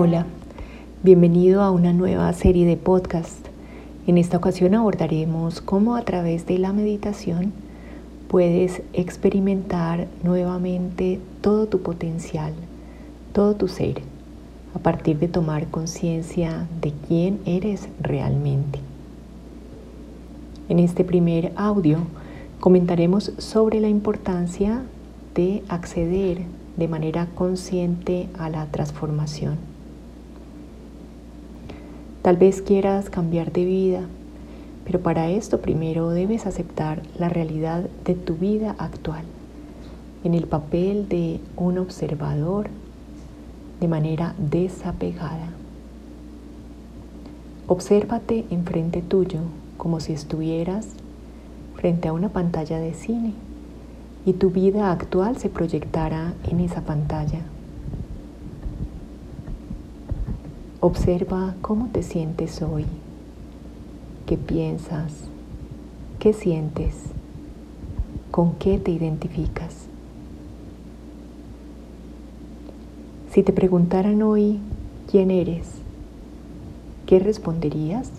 Hola, bienvenido a una nueva serie de podcast. En esta ocasión abordaremos cómo a través de la meditación puedes experimentar nuevamente todo tu potencial, todo tu ser, a partir de tomar conciencia de quién eres realmente. En este primer audio comentaremos sobre la importancia de acceder de manera consciente a la transformación. Tal vez quieras cambiar de vida, pero para esto primero debes aceptar la realidad de tu vida actual, en el papel de un observador de manera desapegada. Obsérvate enfrente tuyo como si estuvieras frente a una pantalla de cine y tu vida actual se proyectara en esa pantalla. Observa cómo te sientes hoy, qué piensas, qué sientes, con qué te identificas. Si te preguntaran hoy quién eres, ¿qué responderías?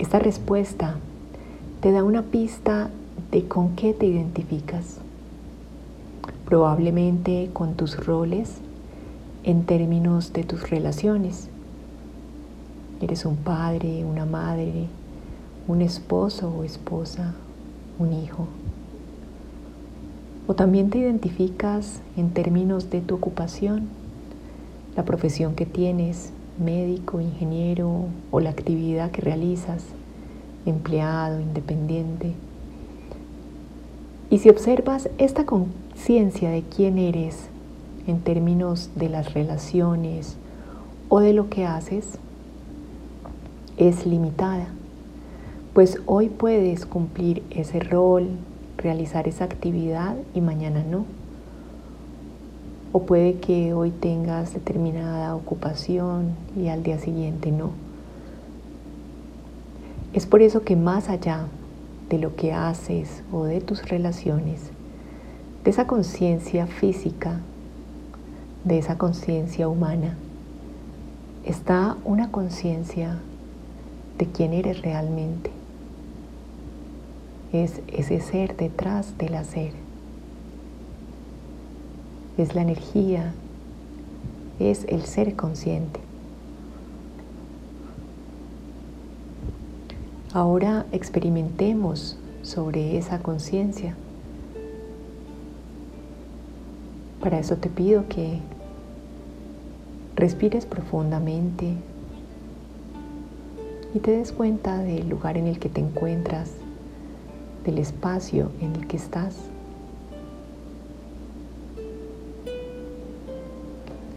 Esta respuesta te da una pista de con qué te identificas probablemente con tus roles en términos de tus relaciones. Eres un padre, una madre, un esposo o esposa, un hijo. O también te identificas en términos de tu ocupación, la profesión que tienes, médico, ingeniero o la actividad que realizas, empleado, independiente. Y si observas esta ciencia de quién eres en términos de las relaciones o de lo que haces es limitada, pues hoy puedes cumplir ese rol, realizar esa actividad y mañana no. O puede que hoy tengas determinada ocupación y al día siguiente no. Es por eso que más allá de lo que haces o de tus relaciones, de esa conciencia física, de esa conciencia humana, está una conciencia de quién eres realmente. Es ese ser detrás del hacer. Es la energía, es el ser consciente. Ahora experimentemos sobre esa conciencia Para eso te pido que respires profundamente y te des cuenta del lugar en el que te encuentras, del espacio en el que estás.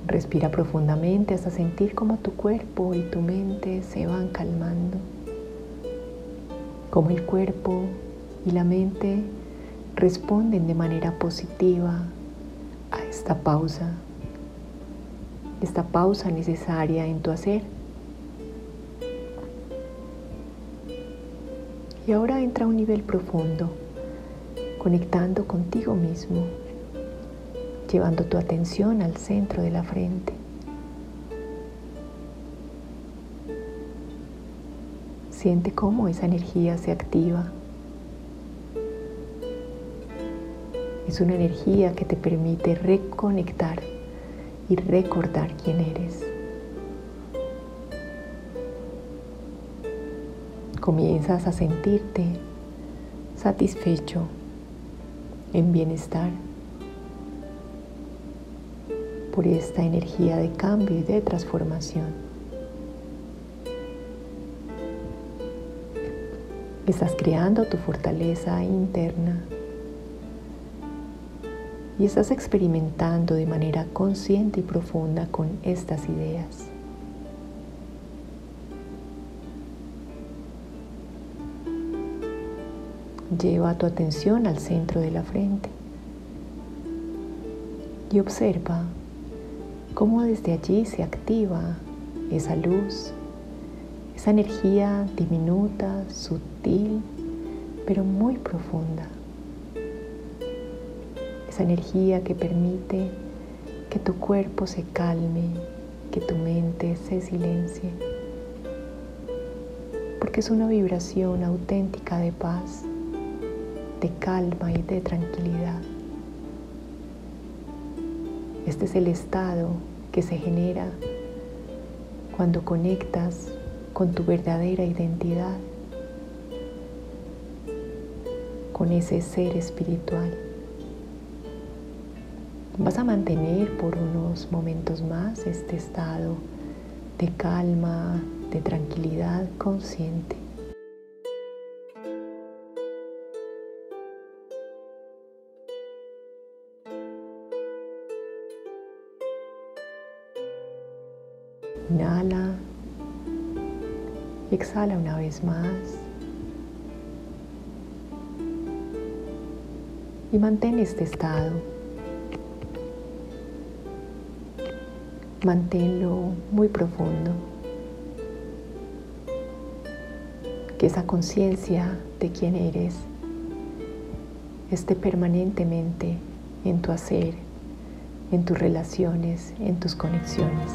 Respira profundamente hasta sentir cómo tu cuerpo y tu mente se van calmando, como el cuerpo y la mente responden de manera positiva a esta pausa, esta pausa necesaria en tu hacer. Y ahora entra a un nivel profundo, conectando contigo mismo, llevando tu atención al centro de la frente. Siente cómo esa energía se activa Es una energía que te permite reconectar y recordar quién eres. Comienzas a sentirte satisfecho, en bienestar, por esta energía de cambio y de transformación. Estás creando tu fortaleza interna y estás experimentando de manera consciente y profunda con estas ideas. Lleva tu atención al centro de la frente y observa cómo desde allí se activa esa luz, esa energía diminuta, sutil, pero muy profunda esa energía que permite que tu cuerpo se calme, que tu mente se silencie, porque es una vibración auténtica de paz, de calma y de tranquilidad. Este es el estado que se genera cuando conectas con tu verdadera identidad, con ese ser espiritual. Vas a mantener por unos momentos más este estado de calma, de tranquilidad consciente. Inhala exhala una vez más. Y mantén este estado. Manténlo muy profundo. Que esa conciencia de quién eres esté permanentemente en tu hacer, en tus relaciones, en tus conexiones.